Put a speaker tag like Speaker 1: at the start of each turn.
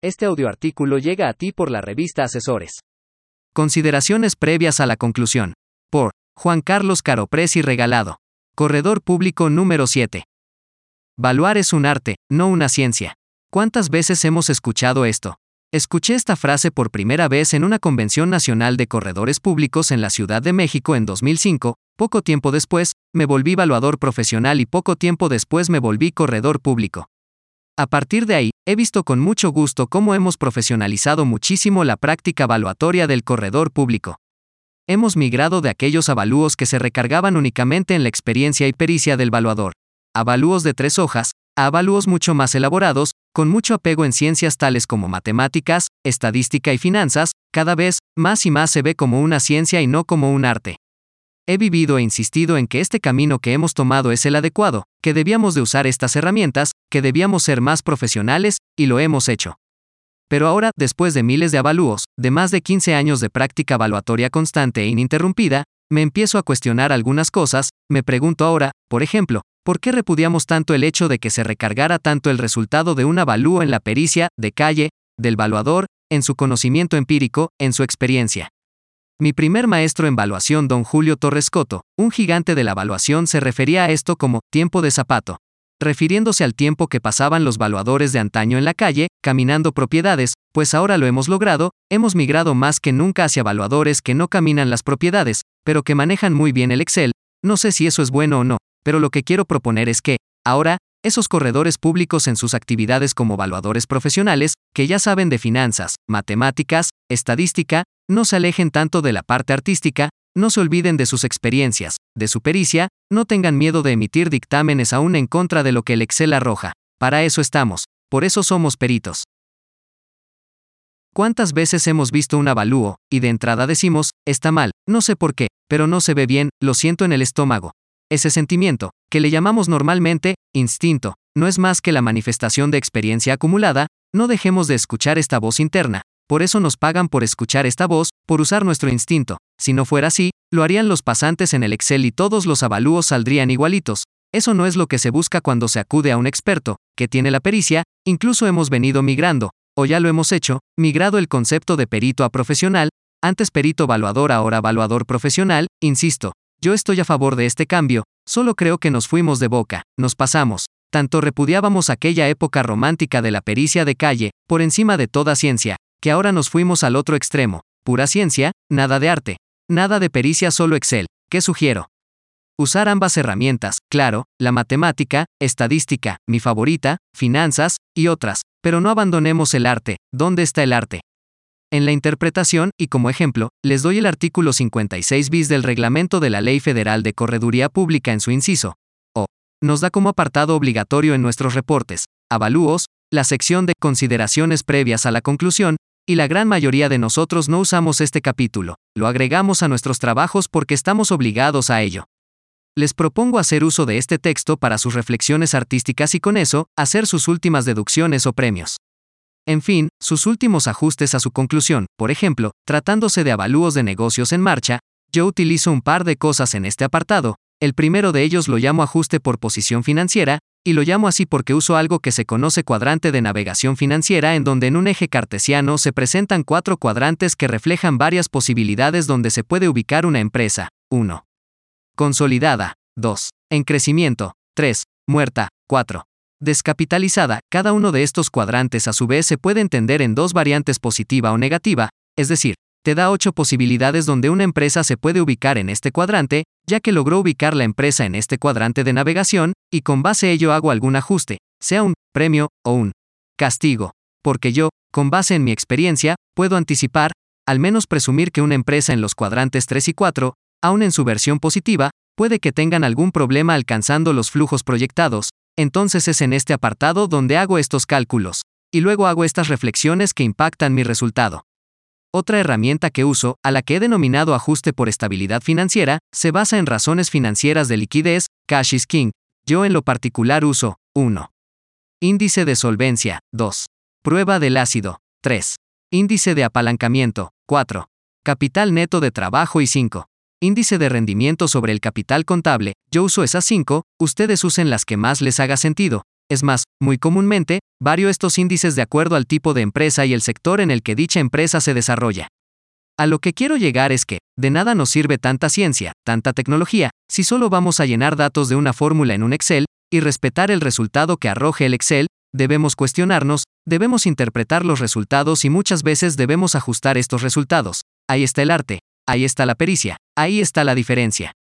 Speaker 1: Este audioartículo llega a ti por la revista Asesores.
Speaker 2: Consideraciones previas a la conclusión. Por Juan Carlos Caropresi Regalado. Corredor público número 7. Valuar es un arte, no una ciencia. ¿Cuántas veces hemos escuchado esto? Escuché esta frase por primera vez en una convención nacional de corredores públicos en la Ciudad de México en 2005, poco tiempo después, me volví valuador profesional y poco tiempo después me volví corredor público. A partir de ahí, he visto con mucho gusto cómo hemos profesionalizado muchísimo la práctica evaluatoria del corredor público. Hemos migrado de aquellos avalúos que se recargaban únicamente en la experiencia y pericia del valuador, avalúos de tres hojas, a avalúos mucho más elaborados, con mucho apego en ciencias tales como matemáticas, estadística y finanzas, cada vez más y más se ve como una ciencia y no como un arte. He vivido e insistido en que este camino que hemos tomado es el adecuado, que debíamos de usar estas herramientas, que debíamos ser más profesionales, y lo hemos hecho. Pero ahora, después de miles de avalúos, de más de 15 años de práctica evaluatoria constante e ininterrumpida, me empiezo a cuestionar algunas cosas, me pregunto ahora, por ejemplo, ¿por qué repudiamos tanto el hecho de que se recargara tanto el resultado de un avalúo en la pericia, de calle, del evaluador, en su conocimiento empírico, en su experiencia? Mi primer maestro en evaluación, don Julio Torres Coto, un gigante de la evaluación, se refería a esto como tiempo de zapato, refiriéndose al tiempo que pasaban los valuadores de antaño en la calle, caminando propiedades, pues ahora lo hemos logrado, hemos migrado más que nunca hacia evaluadores que no caminan las propiedades, pero que manejan muy bien el Excel, no sé si eso es bueno o no, pero lo que quiero proponer es que, ahora, esos corredores públicos en sus actividades como evaluadores profesionales, que ya saben de finanzas, matemáticas, estadística, no se alejen tanto de la parte artística, no se olviden de sus experiencias, de su pericia, no tengan miedo de emitir dictámenes aún en contra de lo que el Excel arroja. Para eso estamos, por eso somos peritos. ¿Cuántas veces hemos visto un avalúo, y de entrada decimos, está mal, no sé por qué, pero no se ve bien, lo siento en el estómago? Ese sentimiento, que le llamamos normalmente, instinto, no es más que la manifestación de experiencia acumulada, no dejemos de escuchar esta voz interna, por eso nos pagan por escuchar esta voz, por usar nuestro instinto. Si no fuera así, lo harían los pasantes en el Excel y todos los avalúos saldrían igualitos. Eso no es lo que se busca cuando se acude a un experto, que tiene la pericia, incluso hemos venido migrando, o ya lo hemos hecho, migrado el concepto de perito a profesional, antes perito evaluador ahora evaluador profesional, insisto, yo estoy a favor de este cambio, solo creo que nos fuimos de boca, nos pasamos, tanto repudiábamos aquella época romántica de la pericia de calle, por encima de toda ciencia, que ahora nos fuimos al otro extremo, pura ciencia, nada de arte, nada de pericia, solo Excel. ¿Qué sugiero? Usar ambas herramientas, claro, la matemática, estadística, mi favorita, finanzas, y otras, pero no abandonemos el arte, ¿dónde está el arte? En la interpretación, y como ejemplo, les doy el artículo 56 bis del reglamento de la Ley Federal de Correduría Pública en su inciso. O. Nos da como apartado obligatorio en nuestros reportes, avalúos, la sección de consideraciones previas a la conclusión, y la gran mayoría de nosotros no usamos este capítulo, lo agregamos a nuestros trabajos porque estamos obligados a ello. Les propongo hacer uso de este texto para sus reflexiones artísticas y con eso, hacer sus últimas deducciones o premios. En fin, sus últimos ajustes a su conclusión, por ejemplo, tratándose de avalúos de negocios en marcha, yo utilizo un par de cosas en este apartado, el primero de ellos lo llamo ajuste por posición financiera, y lo llamo así porque uso algo que se conoce cuadrante de navegación financiera en donde en un eje cartesiano se presentan cuatro cuadrantes que reflejan varias posibilidades donde se puede ubicar una empresa. 1. Consolidada. 2. En crecimiento. 3. Muerta. 4. Descapitalizada. Cada uno de estos cuadrantes a su vez se puede entender en dos variantes positiva o negativa, es decir, te da ocho posibilidades donde una empresa se puede ubicar en este cuadrante, ya que logró ubicar la empresa en este cuadrante de navegación, y con base ello hago algún ajuste, sea un premio o un castigo, porque yo, con base en mi experiencia, puedo anticipar, al menos presumir que una empresa en los cuadrantes 3 y 4, aun en su versión positiva, puede que tengan algún problema alcanzando los flujos proyectados, entonces es en este apartado donde hago estos cálculos, y luego hago estas reflexiones que impactan mi resultado. Otra herramienta que uso, a la que he denominado ajuste por estabilidad financiera, se basa en razones financieras de liquidez, cash is king. Yo en lo particular uso 1. Índice de solvencia, 2. Prueba del ácido, 3. Índice de apalancamiento, 4. Capital neto de trabajo y 5. Índice de rendimiento sobre el capital contable, yo uso esas 5, ustedes usen las que más les haga sentido, Es más, muy comúnmente, vario estos índices de acuerdo al tipo de empresa y el sector en el que dicha empresa se desarrolla. A lo que quiero llegar es que, de nada nos sirve tanta ciencia, tanta tecnología, si solo vamos a llenar datos de una fórmula en un Excel, y respetar el resultado que arroje el Excel, debemos cuestionarnos, debemos interpretar los resultados y muchas veces debemos ajustar estos resultados. Ahí está el arte, ahí está la pericia, ahí está la diferencia.